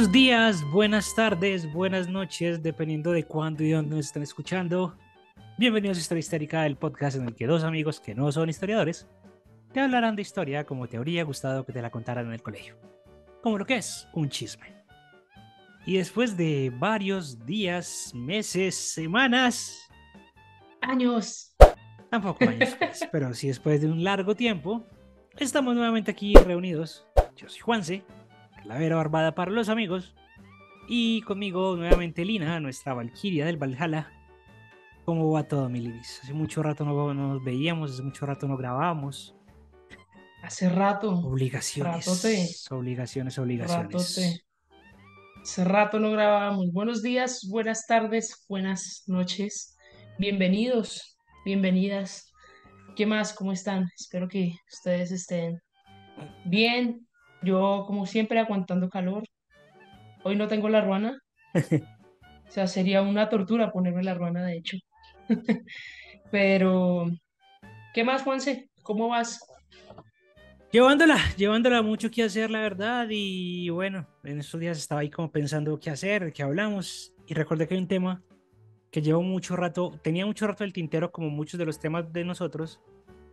Buenos días, buenas tardes, buenas noches, dependiendo de cuándo y dónde nos estén escuchando. Bienvenidos a Historia Histérica, el podcast en el que dos amigos que no son historiadores te hablarán de historia como te habría gustado que te la contaran en el colegio. Como lo que es un chisme. Y después de varios días, meses, semanas, Años. tampoco años, pues, pero sí después de un largo tiempo, estamos nuevamente aquí reunidos. Yo soy Juanse, Calavera Barbada para los amigos, y conmigo nuevamente Lina, nuestra Valquiria del Valhalla. ¿Cómo va todo, mi Liris? Hace mucho rato no, no nos veíamos, hace mucho rato no grabábamos. Hace rato. Obligaciones. Ratote. Obligaciones, obligaciones. Ratote. Hace rato no grabábamos. Buenos días, buenas tardes, buenas noches. Bienvenidos, bienvenidas. ¿Qué más? ¿Cómo están? Espero que ustedes estén bien. Yo, como siempre, aguantando calor. Hoy no tengo la ruana. O sea, sería una tortura ponerme la ruana, de hecho. Pero, ¿qué más, Juanse? ¿Cómo vas? Llevándola, llevándola mucho que hacer, la verdad. Y bueno, en estos días estaba ahí como pensando qué hacer, qué hablamos. Y recordé que hay un tema que llevo mucho rato, tenía mucho rato el tintero, como muchos de los temas de nosotros.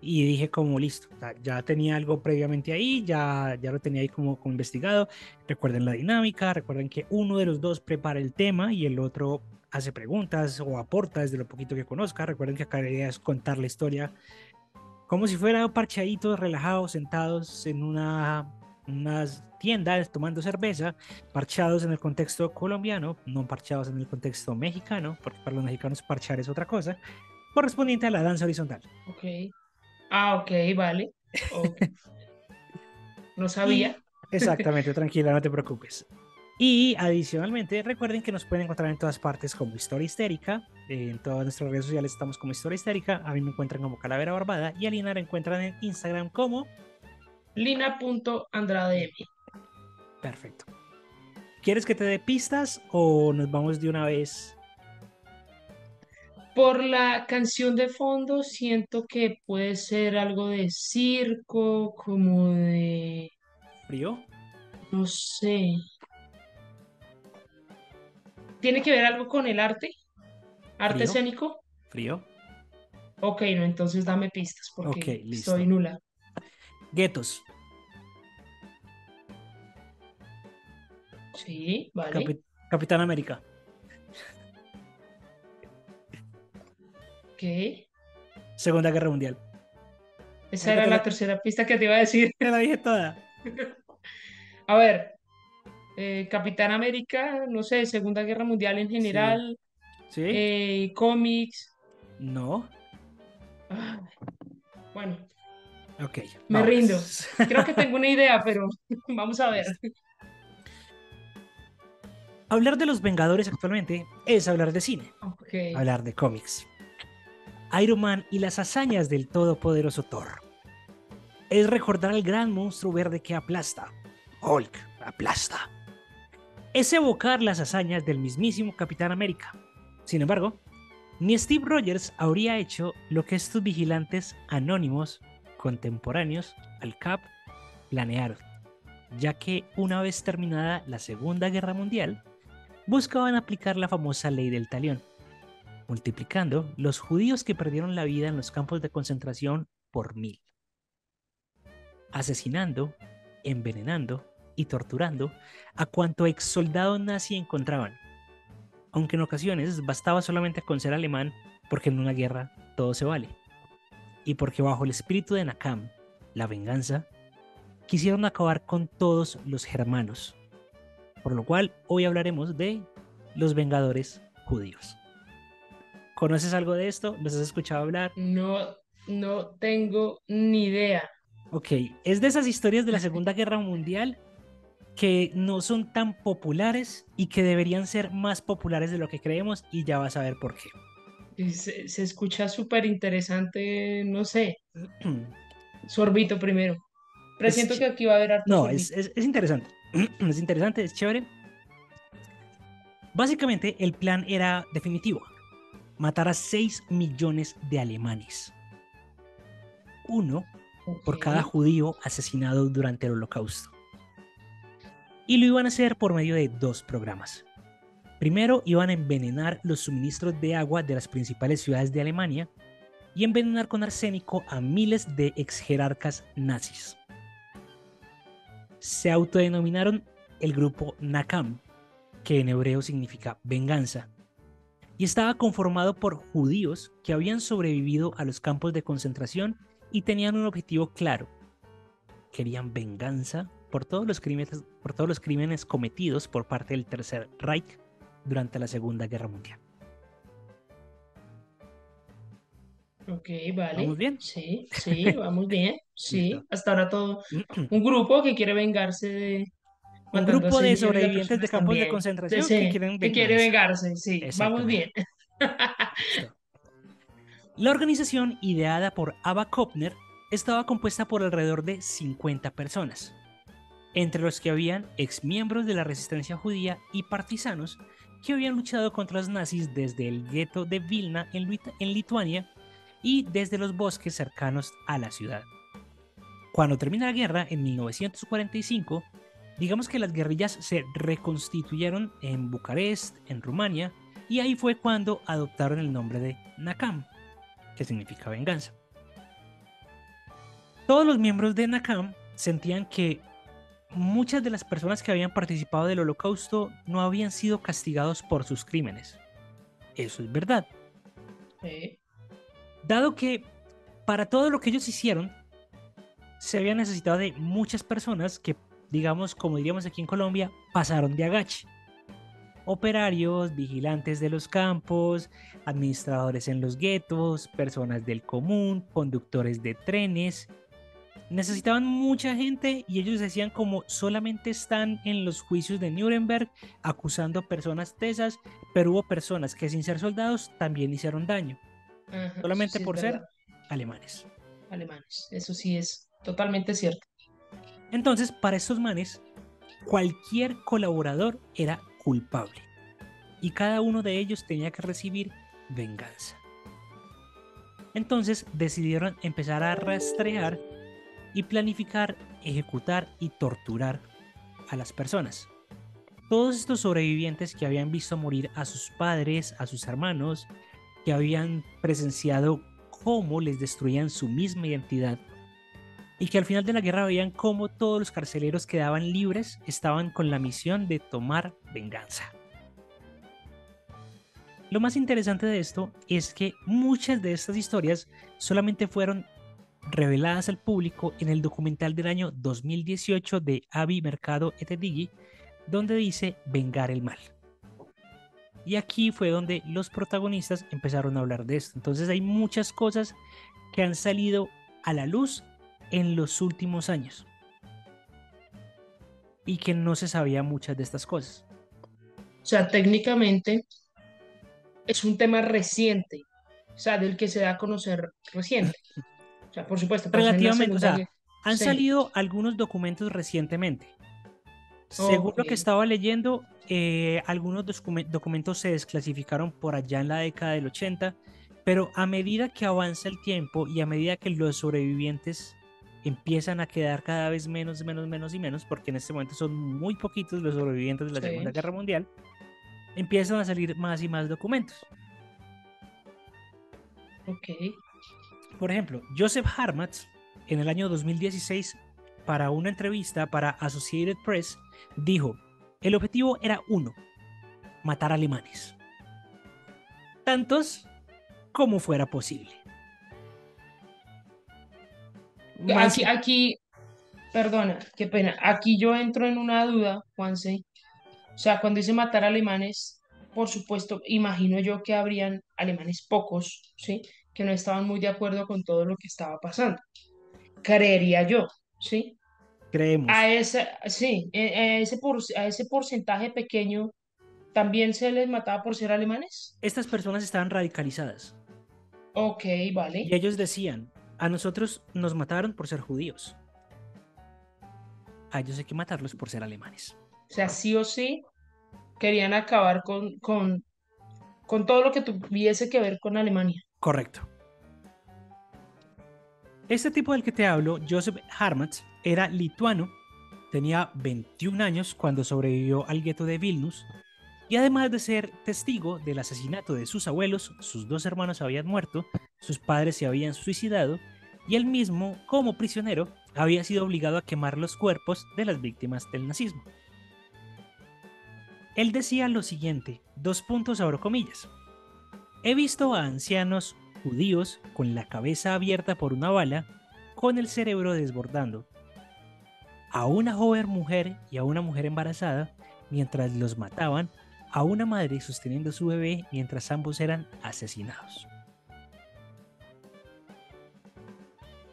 Y dije, como listo, ya tenía algo previamente ahí, ya, ya lo tenía ahí como, como investigado. Recuerden la dinámica, recuerden que uno de los dos prepara el tema y el otro hace preguntas o aporta desde lo poquito que conozca. Recuerden que acá la idea es contar la historia como si fuera parchaditos, relajados, sentados en una, unas tiendas tomando cerveza, parchados en el contexto colombiano, no parchados en el contexto mexicano, porque para los mexicanos parchar es otra cosa, correspondiente a la danza horizontal. Ok. Ah, ok, vale. No sabía. Exactamente, tranquila, no te preocupes. Y adicionalmente, recuerden que nos pueden encontrar en todas partes como Historia Histérica. En todas nuestras redes sociales estamos como Historia Histérica. A mí me encuentran como Calavera Barbada. Y a Lina la encuentran en Instagram como. Lina.andradem. Perfecto. ¿Quieres que te dé pistas o nos vamos de una vez? Por la canción de fondo, siento que puede ser algo de circo, como de, ¿Frío? no sé. ¿Tiene que ver algo con el arte? ¿Arte Frío. escénico? ¿Frío? Ok, no, entonces dame pistas porque Ok, listo. estoy nula. Guetos. Sí, vale. Capi- Capitán América. Ok. Segunda Guerra Mundial. Esa era la tercera pista que te iba a decir. Te la dije toda. A ver, eh, Capitán América, no sé, Segunda Guerra Mundial en general, ¿Sí? eh, cómics. No. Ay, bueno, Ok. me vamos. rindo. Creo que tengo una idea, pero vamos a ver. Hablar de los Vengadores actualmente es hablar de cine, Ok. hablar de cómics. Iron Man y las hazañas del todopoderoso Thor. Es recordar al gran monstruo verde que aplasta. Hulk aplasta. Es evocar las hazañas del mismísimo Capitán América. Sin embargo, ni Steve Rogers habría hecho lo que estos vigilantes anónimos contemporáneos al Cap planearon, ya que una vez terminada la Segunda Guerra Mundial, buscaban aplicar la famosa ley del talión, multiplicando los judíos que perdieron la vida en los campos de concentración por mil, asesinando, envenenando y torturando a cuanto ex soldado nazi encontraban, aunque en ocasiones bastaba solamente con ser alemán porque en una guerra todo se vale, y porque bajo el espíritu de Nakam, la venganza, quisieron acabar con todos los germanos, por lo cual hoy hablaremos de los Vengadores judíos. ¿Conoces algo de esto? ¿Los has escuchado hablar? No, no tengo ni idea. Ok, es de esas historias de la Segunda Guerra Mundial que no son tan populares y que deberían ser más populares de lo que creemos y ya vas a ver por qué. Se, se escucha súper interesante, no sé. Sorbito primero. Presiento que aquí va a haber harto No, sorbito. es, es- es interesante. es interesante, es chévere. Básicamente, el plan era definitivo: matar a 6 millones de alemanes. Uno por cada judío asesinado durante el holocausto. Y lo iban a hacer por medio de dos programas. Primero iban a envenenar los suministros de agua de las principales ciudades de Alemania y envenenar con arsénico a miles de ex jerarcas nazis. Se autodenominaron el grupo Nakam, que en hebreo significa venganza, y estaba conformado por judíos que habían sobrevivido a los campos de concentración y tenían un objetivo claro. Querían venganza por todos los crímenes, por todos los crímenes cometidos por parte del Tercer Reich durante la Segunda Guerra Mundial. Ok, vale. ¿Vamos bien? Sí, sí, vamos bien. Sí, hasta ahora todo. Un grupo que quiere vengarse de. Un grupo a de sobrevivientes de campos de también. concentración Sí, que quieren que quiere vengarse, sí. Vamos bien. La organización, ideada por Ava Kopner, estaba compuesta por alrededor de 50 personas, entre los que habían exmiembros de la resistencia judía y partisanos que habían luchado contra los nazis desde el gueto de Vilna en, Luit- en Lituania y desde los bosques cercanos a la ciudad. Cuando termina la guerra en 1945, digamos que las guerrillas se reconstituyeron en Bucarest, en Rumania, y ahí fue cuando adoptaron el nombre de Nakam, que significa venganza. Todos los miembros de Nakam sentían que muchas de las personas que habían participado del holocausto no habían sido castigados por sus crímenes. Eso es verdad. Sí. Dado que para todo lo que ellos hicieron, se había necesitado de muchas personas que, digamos, como diríamos aquí en Colombia, pasaron de agache. Operarios, vigilantes de los campos, administradores en los guetos, personas del común, conductores de trenes. Necesitaban mucha gente y ellos decían como solamente están en los juicios de Nuremberg acusando personas tesas, pero hubo personas que sin ser soldados también hicieron daño Ajá, solamente sí por ser alemanes. alemanes. Eso sí es totalmente cierto. Entonces, para estos manes, cualquier colaborador era culpable y cada uno de ellos tenía que recibir venganza. Entonces decidieron empezar a rastrear y planificar, ejecutar y torturar a las personas. Todos estos sobrevivientes que habían visto morir a sus padres, a sus hermanos, que habían presenciado cómo les destruían su misma identidad y que al final de la guerra veían cómo todos los carceleros quedaban libres, estaban con la misión de tomar venganza. Lo más interesante de esto es que muchas de estas historias solamente fueron reveladas al público en el documental del año 2018 de Avi Mercado Etedigi, donde dice vengar el mal. Y aquí fue donde los protagonistas empezaron a hablar de esto. Entonces hay muchas cosas que han salido a la luz en los últimos años. Y que no se sabía muchas de estas cosas. O sea, técnicamente es un tema reciente, o sea, del que se da a conocer reciente. O sea, por supuesto, Relativamente, o sea, Guerra- han Sí. salido algunos documentos recientemente. Según lo que estaba leyendo, eh, algunos documen- documentos se desclasificaron por allá en la década del 80, pero a medida que avanza el tiempo y a medida que los sobrevivientes empiezan a quedar cada vez menos, menos, menos y menos, porque en este momento son muy poquitos los sobrevivientes de la Sí. Segunda Guerra Mundial, empiezan a salir más y más documentos. Ok. Por ejemplo, Joseph Harmatz, en el año 2016, para una entrevista para Associated Press, dijo, el objetivo era uno, matar alemanes. Tantos como fuera posible. Más- Aquí, aquí, perdona, qué pena. Aquí yo entro en una duda, Juanse. O sea, cuando dice matar alemanes, por supuesto, imagino yo que habrían alemanes pocos, ¿sí? Que no estaban muy de acuerdo con todo lo que estaba pasando. Creería yo, ¿sí? creemos. A ese, sí, e- a ese, por- a ese porcentaje pequeño también se les mataba por ser alemanes. Estas personas estaban radicalizadas Ok, y vale. ellos decían, a nosotros nos mataron por ser judíos. A ellos hay que matarlos por ser alemanes. O sea, sí o sí querían acabar con, con, con todo lo que tuviese que ver con Alemania. Correcto. Este tipo del que te hablo, Joseph Harmatz, era lituano tenía 21 años cuando sobrevivió al gueto de Vilnius y además de ser testigo del asesinato de sus abuelos, sus dos hermanos habían muerto, sus padres se habían suicidado y él mismo, como prisionero, había sido obligado a quemar los cuerpos de las víctimas del nazismo. Él decía lo siguiente, dos puntos abro comillas. He visto a ancianos judíos con la cabeza abierta por una bala, con el cerebro desbordando, a una joven mujer y a una mujer embarazada mientras los mataban, a una madre sosteniendo a su bebé mientras ambos eran asesinados.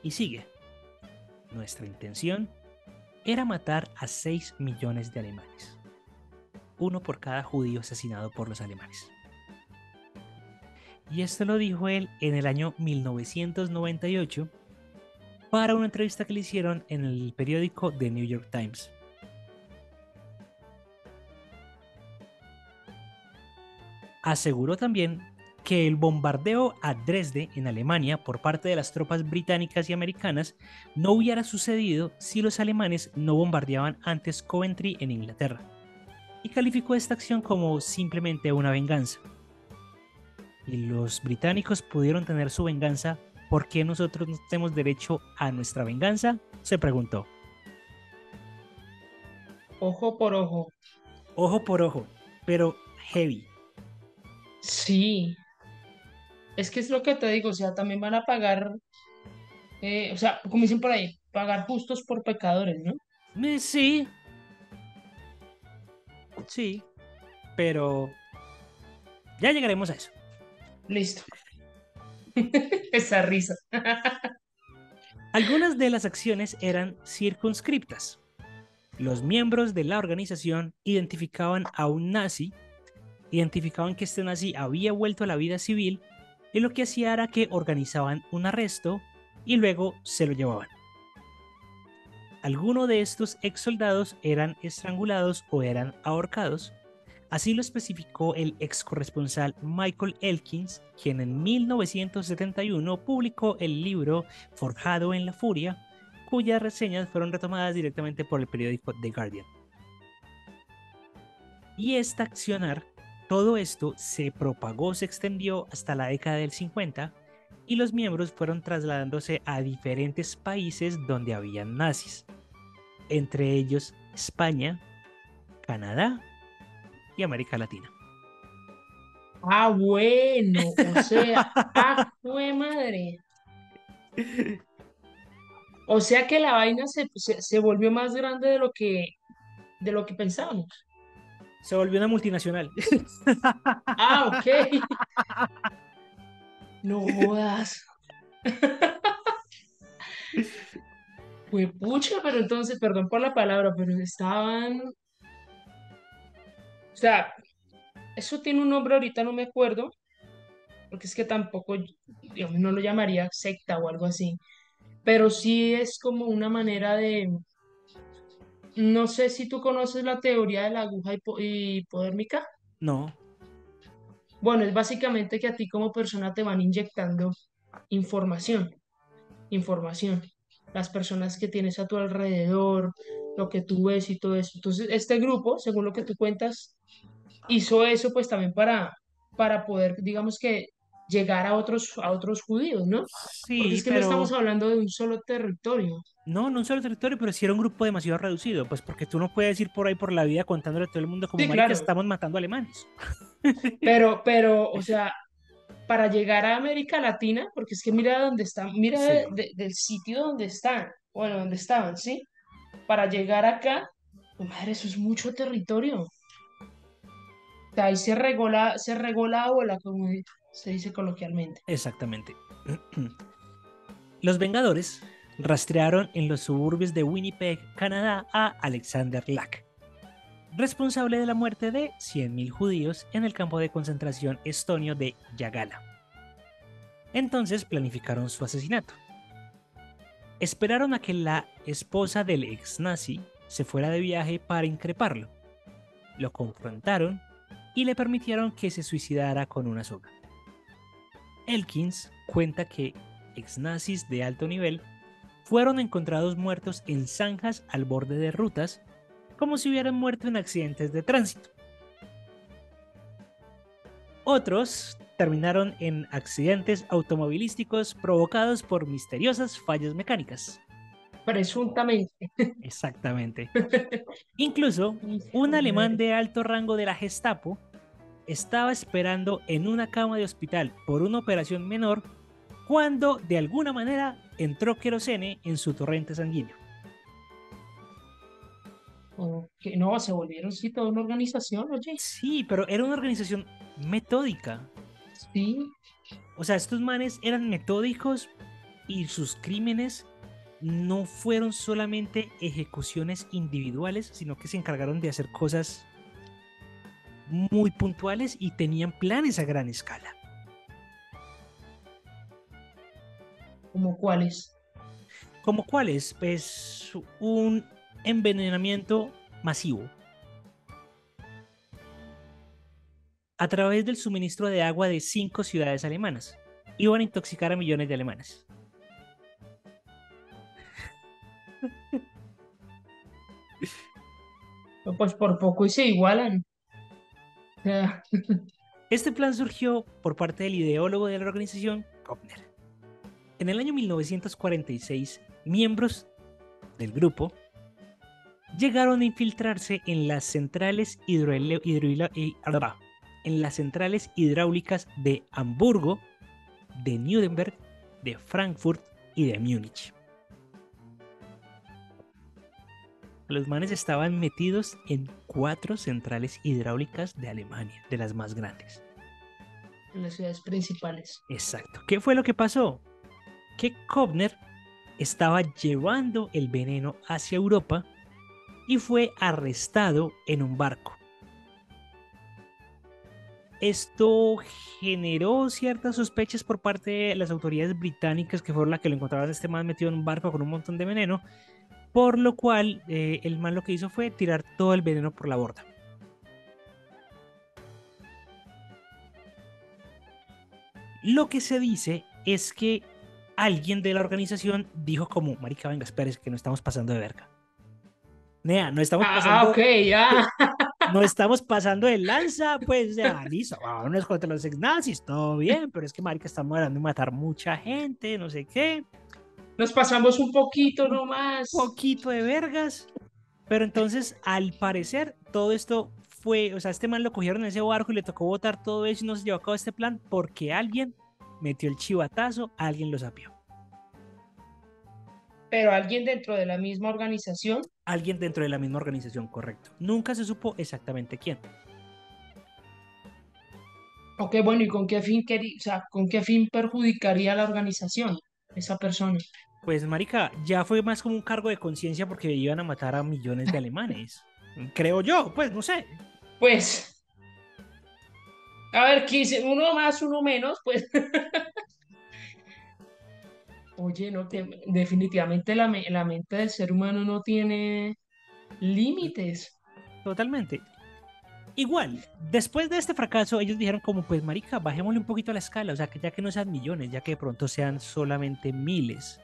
Y sigue. Nuestra intención era matar a 6 millones de alemanes, uno por cada judío asesinado por los alemanes. Y esto lo dijo él en el año 1998 para una entrevista que le hicieron en el periódico The New York Times. Aseguró también que el bombardeo a Dresde en Alemania por parte de las tropas británicas y americanas no hubiera sucedido si los alemanes no bombardeaban antes Coventry en Inglaterra, y calificó esta acción como simplemente una venganza. Y los británicos pudieron tener su venganza ¿Por qué nosotros no tenemos derecho a nuestra venganza? Se preguntó. Ojo por ojo. Ojo por ojo, pero heavy. Sí. Es que es lo que te digo, o sea, también van a pagar, eh, o sea, como dicen por ahí, pagar justos por pecadores, ¿no? Eh, sí. Sí. Pero ya llegaremos a eso. Listo. Esa risa. Algunas de las acciones eran circunscriptas. Los miembros de la organización identificaban a un nazi, identificaban que este nazi había vuelto a la vida civil y lo que hacía era que organizaban un arresto y luego se lo llevaban. Algunos de estos ex soldados eran estrangulados o eran ahorcados Así lo especificó el ex corresponsal Michael Elkins, quien en 1971 publicó el libro Forjado en la Furia, cuyas reseñas fueron retomadas directamente por el periódico The Guardian. Y esta accionar, todo esto se propagó, se extendió hasta la década del 50 y los miembros fueron trasladándose a diferentes países donde habían nazis, entre ellos España, Canadá, y América Latina. Ah, bueno, o sea, ah, fue madre. O sea que la vaina se, se, volvió más grande de lo que de lo que pensábamos. Se volvió una multinacional. Ah, ok. No jodas. Fue pucha, pero entonces, perdón por la palabra, pero estaban o sea, eso tiene un nombre ahorita, no me acuerdo, porque es que tampoco, digamos, no lo llamaría secta o algo así, pero sí es como una manera de, no sé si tú conoces la teoría de la aguja hipodérmica. No. Bueno, es básicamente que a ti como persona te van inyectando información, información. Las personas que tienes a tu alrededor, lo que tú ves y todo eso. Entonces, este grupo, según lo que tú cuentas, hizo eso pues también para, para poder, digamos que, llegar a otros, a otros judíos, ¿no? Sí, Porque es que no estamos hablando de un solo territorio. No, no un solo territorio, pero sí era un grupo demasiado reducido, pues porque tú no puedes ir por ahí por la vida contándole a todo el mundo como que estamos matando alemanes. Pero, pero, o sea, para llegar a América Latina, porque es que mira dónde están, mira del sitio donde están, bueno, donde estaban, ¿sí? Para llegar acá, pues, madre, eso es mucho territorio ahí se regó, la, se regó la ola, como se dice coloquialmente. Exactamente. Los Vengadores rastrearon en los suburbios de Winnipeg, Canadá, a Alexander Lack, responsable de la muerte de 100.000 judíos en el campo de concentración estonio de Yagala. Entonces planificaron su asesinato. Esperaron a que la esposa del ex nazi se fuera de viaje para increparlo. Lo confrontaron y le permitieron que se suicidara con una soga. Elkins cuenta que ex nazis de alto nivel fueron encontrados muertos en zanjas al borde de rutas, como si hubieran muerto en accidentes de tránsito. Otros terminaron en accidentes automovilísticos provocados por misteriosas fallas mecánicas. Presuntamente. Exactamente. Incluso un alemán de alto rango de la Gestapo estaba esperando en una cama de hospital por una operación menor cuando de alguna manera entró querosene en su torrente sanguíneo. Que no, se volvieron sí toda una organización, oye. Sí, pero era una organización metódica. Sí. O sea, estos manes eran metódicos y sus crímenes no fueron solamente ejecuciones individuales, sino que se encargaron de hacer cosas muy puntuales y tenían planes a gran escala. ¿Como cuáles? ¿Como cuáles? Pues un envenenamiento masivo. A través del suministro de agua de cinco ciudades alemanas. Iban a intoxicar a millones de alemanes. Pues por poco y se igualan. Este plan surgió por parte del ideólogo de la organización, Kopner. En el año 1946, miembros del grupo llegaron a infiltrarse en las centrales, en las centrales hidráulicas de Hamburgo, de Nuremberg, de Frankfurt y de Múnich. Los manes estaban metidos en cuatro centrales hidráulicas de Alemania, de las más grandes. En las ciudades principales. Exacto. ¿Qué fue lo que pasó? Que Kovner estaba llevando el veneno hacia Europa y fue arrestado en un barco. Esto generó ciertas sospechas por parte de las autoridades británicas que fueron las que lo encontraron este man metido en un barco con un montón de veneno por lo cual, eh, el mal lo que hizo fue tirar todo el veneno por la borda. Lo que se dice es que alguien de la organización dijo como, marica, venga, espérese que no estamos pasando de verga. Nea, no estamos Ah, pasando... ok, ya. No estamos pasando de lanza, pues ya, listo, vámonos contra los ex nazis, todo bien, pero es que marica estamos hablando de matar mucha gente, no sé qué. Nos pasamos un poquito nomás. poquito de vergas. Pero entonces, al parecer, todo esto fue, o sea, este man lo cogieron en ese barco y le tocó botar todo eso y no se llevó a cabo este plan porque alguien metió el chivatazo, alguien lo sapió. Pero alguien dentro de la misma organización. Alguien dentro de la misma organización, correcto. Nunca se supo exactamente quién. Ok, bueno, ¿y con qué fin querí- o sea, con qué fin perjudicaría a la organización esa persona? Pues, marica, ya fue más como un cargo de conciencia porque iban a matar a millones de alemanes. Creo yo, pues, no sé. Pues, a ver, 15, uno más, uno menos, pues. Oye, no, definitivamente la, la mente del ser humano no tiene límites. Totalmente. Igual, después de este fracaso, ellos dijeron como, pues marica, bajémosle un poquito la escala, o sea, que ya que no sean millones, ya que de pronto sean solamente miles.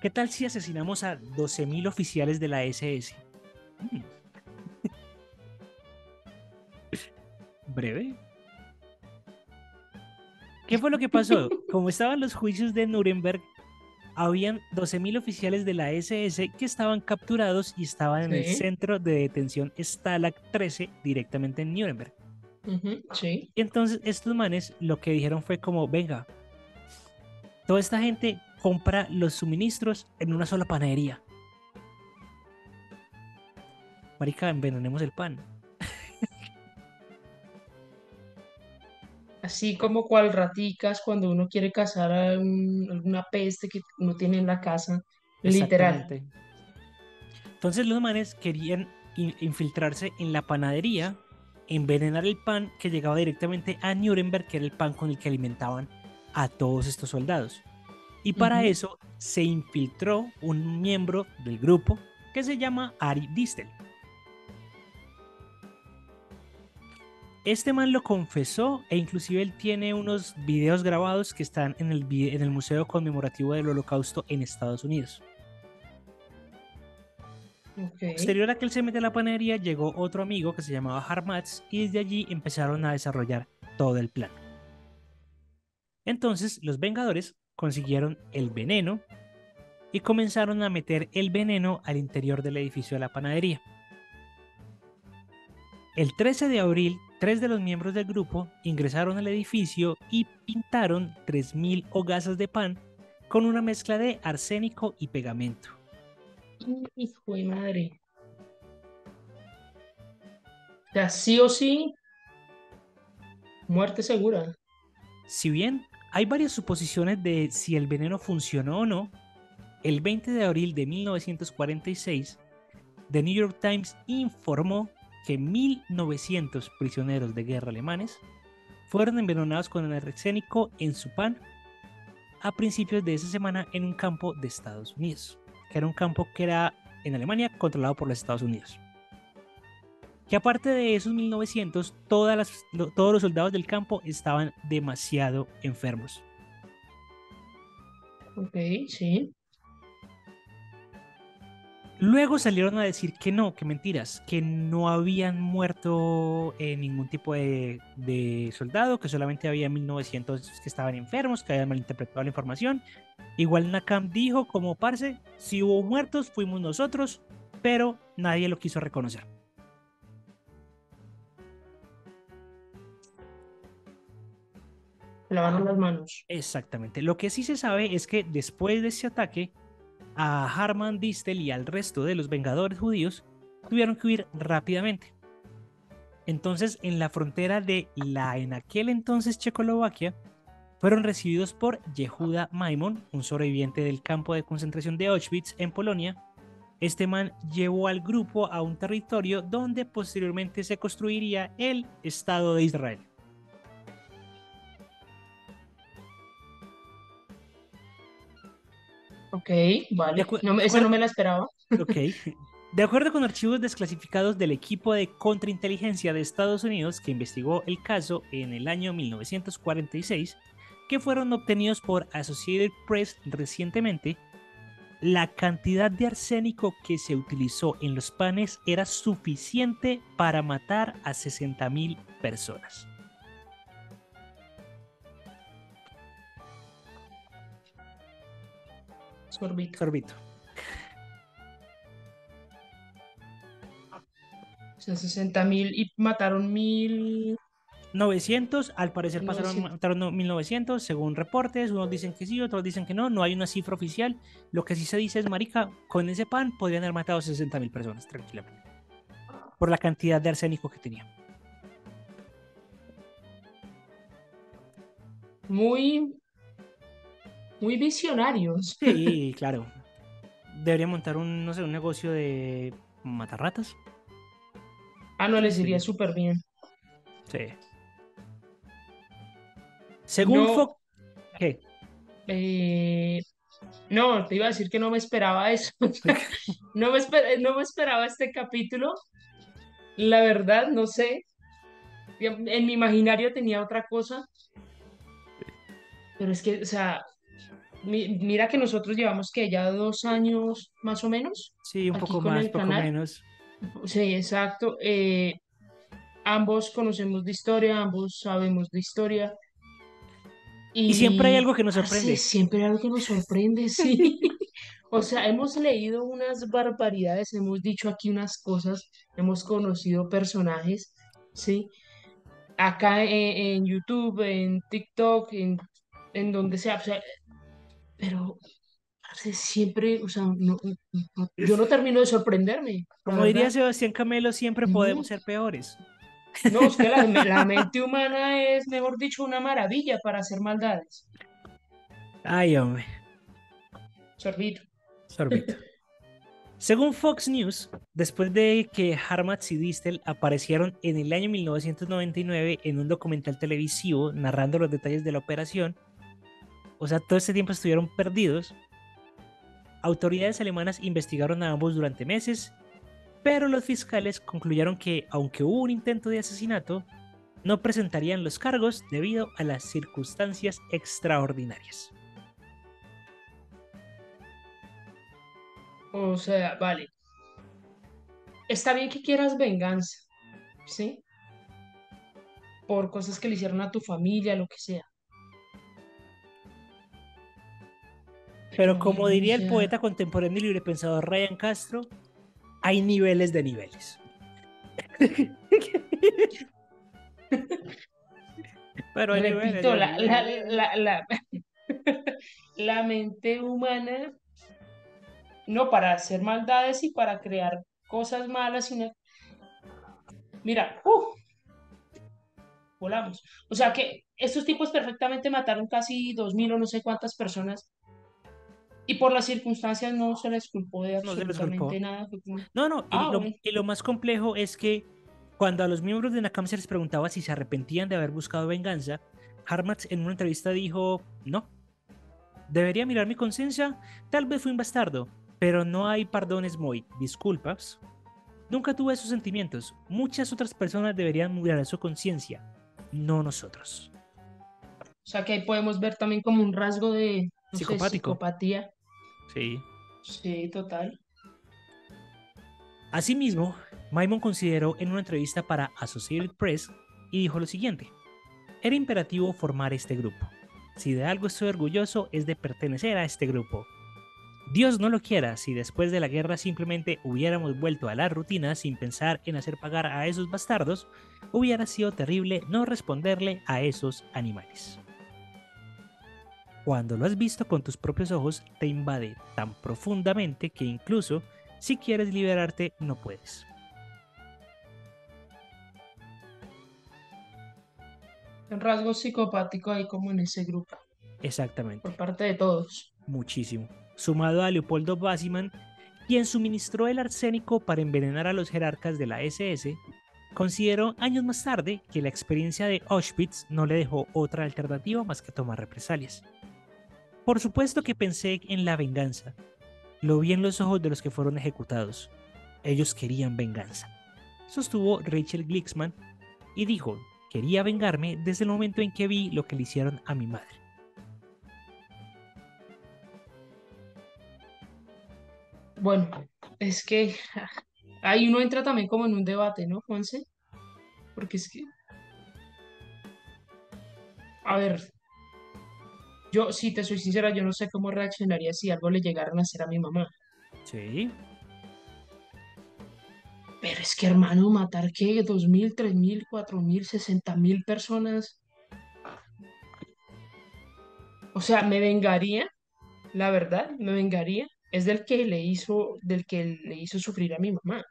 ¿Qué tal si asesinamos a 12.000 oficiales de la SS? Mm. Breve. ¿Qué fue lo que pasó? Como estaban los juicios de Nuremberg, habían 12.000 oficiales de la SS que estaban capturados y estaban en el centro de detención Stalag 13 directamente en Nuremberg. Sí. Y entonces estos manes lo que dijeron fue como, venga, toda esta gente compra los suministros en una sola panadería. Marica, envenenemos el pan. Así como cual raticas cuando uno quiere cazar a un- alguna peste que uno tiene en la casa. Literal. Entonces los manes querían in- infiltrarse en la panadería, envenenar el pan que llegaba directamente a Nuremberg, que era el pan con el que alimentaban a todos estos soldados. Y para eso se infiltró un miembro del grupo que se llama Ari Distel. Este man lo confesó e inclusive él tiene unos videos grabados que están en el, en el Museo Conmemorativo del Holocausto en Estados Unidos. Okay. Posterior a que él se mete a la panadería, llegó otro amigo que se llamaba Harmatz y desde allí empezaron a desarrollar todo el plan. Entonces, los Vengadores consiguieron el veneno y comenzaron a meter el veneno al interior del edificio de la panadería. El 13 de abril, tres de los miembros del grupo ingresaron al edificio y pintaron 3.000 hogazas de pan con una mezcla de arsénico y pegamento. Hijo de madre. O sea, sí o sí, muerte segura. Si bien hay varias suposiciones de si el veneno funcionó o no, el 20 de abril de 1946, The New York Times informó que 1.900 prisioneros de guerra alemanes fueron envenenados con el arsénico en su pan a principios de esa semana en un campo de Estados Unidos, que era un campo que era en Alemania controlado por los Estados Unidos. Que aparte de esos 1900, todas las, lo- todos los soldados del campo estaban demasiado enfermos. Ok, sí. Luego salieron a decir que no, que mentiras, que no habían muerto eh, ningún tipo de, de soldado, que solamente había 1900 que estaban enfermos, que habían malinterpretado la información. Igual Nakam dijo como parce, si hubo muertos fuimos nosotros, pero nadie lo quiso reconocer. Lavaron las manos. Exactamente. Lo que sí se sabe es que después de ese ataque, a Harman Distel y al resto de los Vengadores judíos tuvieron que huir rápidamente. Entonces, en la frontera de la en aquel entonces Checoslovaquia, fueron recibidos por Yehuda Maimon, un sobreviviente del campo de concentración de Auschwitz en Polonia. Este man llevó al grupo a un territorio donde posteriormente se construiría el Estado de Israel. Ok, vale. No, me- esa no me la esperaba. Ok. De acuerdo con archivos desclasificados del equipo de contrainteligencia de Estados Unidos que investigó el caso en el año 1946, que fueron obtenidos por Associated Press recientemente, la cantidad de arsénico que se utilizó en los panes era suficiente para matar a 60.000 personas. Sorbito. Sorbito. O sea, 60 mil y mataron mil. 900, al parecer pasaron 900. mataron no- 1900, según reportes, unos dicen que sí, otros dicen que no, no hay una cifra oficial. Lo que sí se dice es, marica, con ese pan podrían haber matado 60 mil personas tranquilamente. Por la cantidad de arsénico que tenía. Muy. Muy visionarios. Sí, claro. Debería montar un, no sé, un negocio de matarratas. Ah, no, les iría súper bien. Sí. Según No. Fox... ¿Qué? Eh, no, te iba a decir que no me esperaba eso. No me, esper- no me esperaba este capítulo. La verdad, no sé. En mi imaginario tenía otra cosa. Pero es que, o sea, mi- mira que nosotros llevamos que ya dos años más o menos. Sí, un poco más, poco canal. menos. Sí, exacto. Eh, ambos conocemos de historia, ambos sabemos de historia. Y siempre hay algo que nos sorprende. siempre hay algo que nos sorprende, sí. O sea, hemos leído unas barbaridades, hemos dicho aquí unas cosas, hemos conocido personajes, ¿sí? Acá en, en YouTube, en TikTok, en, en donde sea, o sea, pero parce, siempre, o sea, no, no- yo no termino de sorprenderme, Como diría verdad. Sebastián Camelo, siempre No. podemos ser peores. No, es que la, la mente humana es, mejor dicho, una maravilla para hacer maldades. Ay, hombre. Sorbito. Sorbito. Según Fox News, después de que Harmatz y Distel aparecieron en el año 1999 en un documental televisivo narrando los detalles de la operación, o sea, todo este tiempo estuvieron perdidos, autoridades alemanas investigaron a ambos durante meses, pero los fiscales concluyeron que, aunque hubo un intento de asesinato, no presentarían los cargos debido a las circunstancias extraordinarias. O sea, vale. Está bien que quieras venganza, ¿sí? Por cosas que le hicieron a tu familia, lo que sea. Pero como diría el poeta contemporáneo y librepensador Ryan Castro, hay niveles de niveles. Pero hay niveles repito, de la, la, niveles. la, la, la mente humana, no para hacer maldades y para crear cosas malas, sino, mira, ¡uf! volamos. O sea que estos tipos perfectamente mataron casi dos mil o no sé cuántas personas y por las circunstancias no se les culpó de No se les absolutamente culpó. nada. Como, No, no, y ah, lo, bueno, y lo más complejo es que cuando a los miembros de Nakam se les preguntaba si se arrepentían de haber buscado venganza, Harmatz en una entrevista dijo, no. Debería mirar mi conciencia, tal vez fui un bastardo, pero no hay pardones muy, disculpas. Nunca tuve esos sentimientos. Muchas otras personas deberían mirar su conciencia, no nosotros. o sea que ahí podemos ver también como un rasgo de, no sé, Psicopático. psicopatía. Sí. Sí, total. Asimismo, Maimon consideró en una entrevista para Associated Press y dijo lo siguiente: Era imperativo formar este grupo. Si de algo estoy orgulloso es de pertenecer a este grupo. Dios no lo quiera si después de la guerra simplemente hubiéramos vuelto a la rutina sin pensar en hacer pagar a esos bastardos, hubiera sido terrible no responderle a esos animales. Cuando lo has visto con tus propios ojos, te invade tan profundamente que incluso si quieres liberarte, no puedes. Un rasgo psicopático ahí como en ese grupo, Exactamente, por parte de todos. muchísimo. Sumado a Leopoldo Basiman, quien suministró el arsénico para envenenar a los jerarcas de la SS, consideró años más tarde que la experiencia de Auschwitz no le dejó otra alternativa más que tomar represalias. Por supuesto que pensé en la venganza. Lo vi en los ojos de los que fueron ejecutados. Ellos querían venganza. Sostuvo Rachel Glixman y dijo, quería vengarme desde el momento en que vi lo que le hicieron a mi madre. Bueno, es que ah, ahí uno entra también como en un debate, ¿no, Juanse? Porque es que, a ver, yo si te soy sincera, yo no sé cómo reaccionaría si algo le llegaran a hacer a mi mamá. Sí, Pero es que, hermano, matar qué, dos mil, tres mil, cuatro mil, sesenta mil personas. O sea, me vengaría, la verdad, me vengaría. Es del que le hizo, del que le hizo sufrir a mi mamá.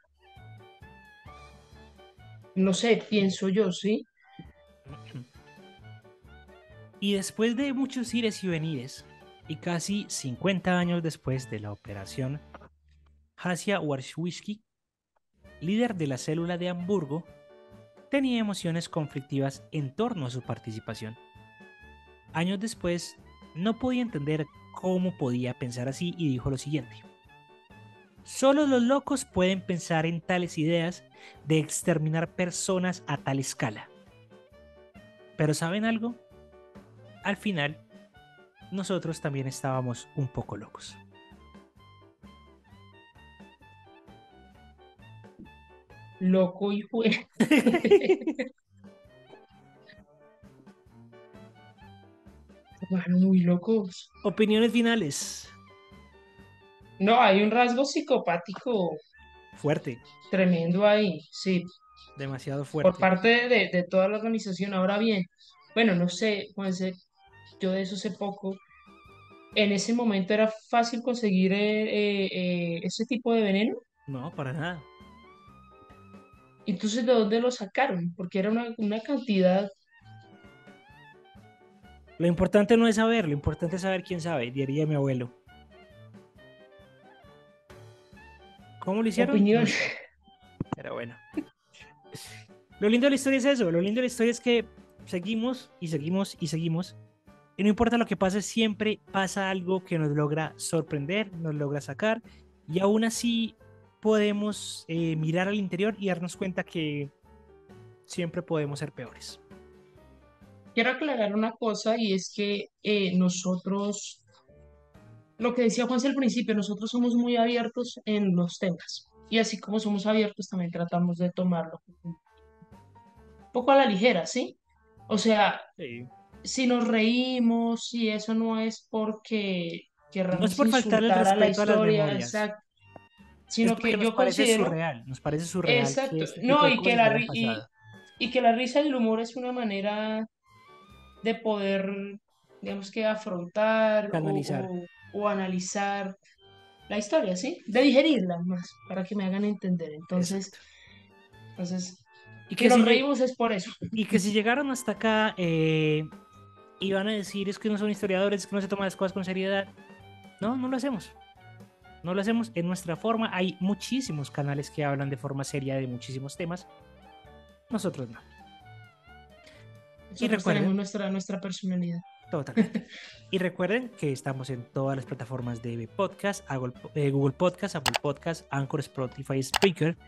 No sé, pienso yo, ¿sí? Y después de muchos ires y venires, y casi 50 años después de la operación, Hasia Warszawski, líder de la célula de Hamburgo, tenía emociones conflictivas en torno a su participación. Años después, no podía entender cómo podía pensar así y dijo lo siguiente. Solo los locos pueden pensar en tales ideas de exterminar personas a tal escala. Pero ¿saben algo? Al final, nosotros también estábamos un poco locos. Loco y fue. Bueno, muy locos. Opiniones finales. No, hay un rasgo psicopático Fuerte, tremendo ahí, sí, demasiado por fuerte. parte de, de toda la organización. Ahora bien, bueno, no sé, Juanse, yo de eso sé poco. En ese momento era fácil conseguir eh, eh, eh, ese tipo de veneno. No, para nada. Entonces, ¿de dónde lo sacaron? Porque era una, una cantidad. Lo importante no es saber, lo importante es saber quién sabe, diría mi abuelo. ¿Cómo lo hicieron? Opinión. Pero bueno. Lo lindo de la historia es eso. Lo lindo de la historia es que seguimos y seguimos y seguimos. Y no importa lo que pase, siempre pasa algo que nos logra sorprender, nos logra sacar. Y aún así podemos eh, mirar al interior y darnos cuenta que siempre podemos ser peores. quiero aclarar una cosa y es que eh, nosotros, lo que decía Juan al principio, nosotros somos muy abiertos en los temas y así como somos abiertos también tratamos de tomarlo un poco a la ligera, ¿sí? O sea, Sí. Si nos reímos y eso no es porque No es por faltar el insultar a la respeto a las historia, exacto, Es sino porque que nos yo parece considero, surreal, nos parece surreal que exacto, este no, y que la, y, que la risa y el humor es una manera de poder, digamos que afrontar o, o, o analizar la historia, ¿sí? De digerirla más, para que me hagan entender. Entonces, Exacto. entonces, Y que que, nos si, reímos es por eso. y que si llegaron hasta acá eh, y van a decir es que no son historiadores, es que no se toman las cosas con seriedad, no, no lo hacemos. No lo hacemos en nuestra forma. Hay muchísimos canales que hablan de forma seria de muchísimos temas. Nosotros no. Nosotros recuerden- tenemos nuestra, nuestra personalidad. Totalmente. Y recuerden que estamos en todas las plataformas de podcast, Google, eh, Google Podcast, Apple Podcast, Anchor, Spotify, Speaker.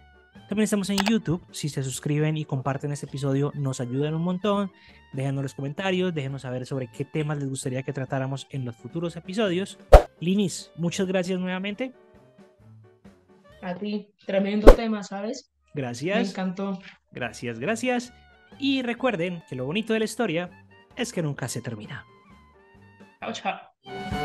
También estamos en YouTube. Si se suscriben y comparten este episodio, nos ayudan un montón. Déjenos los comentarios, déjenos saber sobre qué temas les gustaría que tratáramos en los futuros episodios. Linis, muchas gracias nuevamente. A ti, tremendo tema, ¿sabes? Me Gracias, encantó. gracias, gracias. Y recuerden que lo bonito de la historia es que nunca se termina. Chao, chao.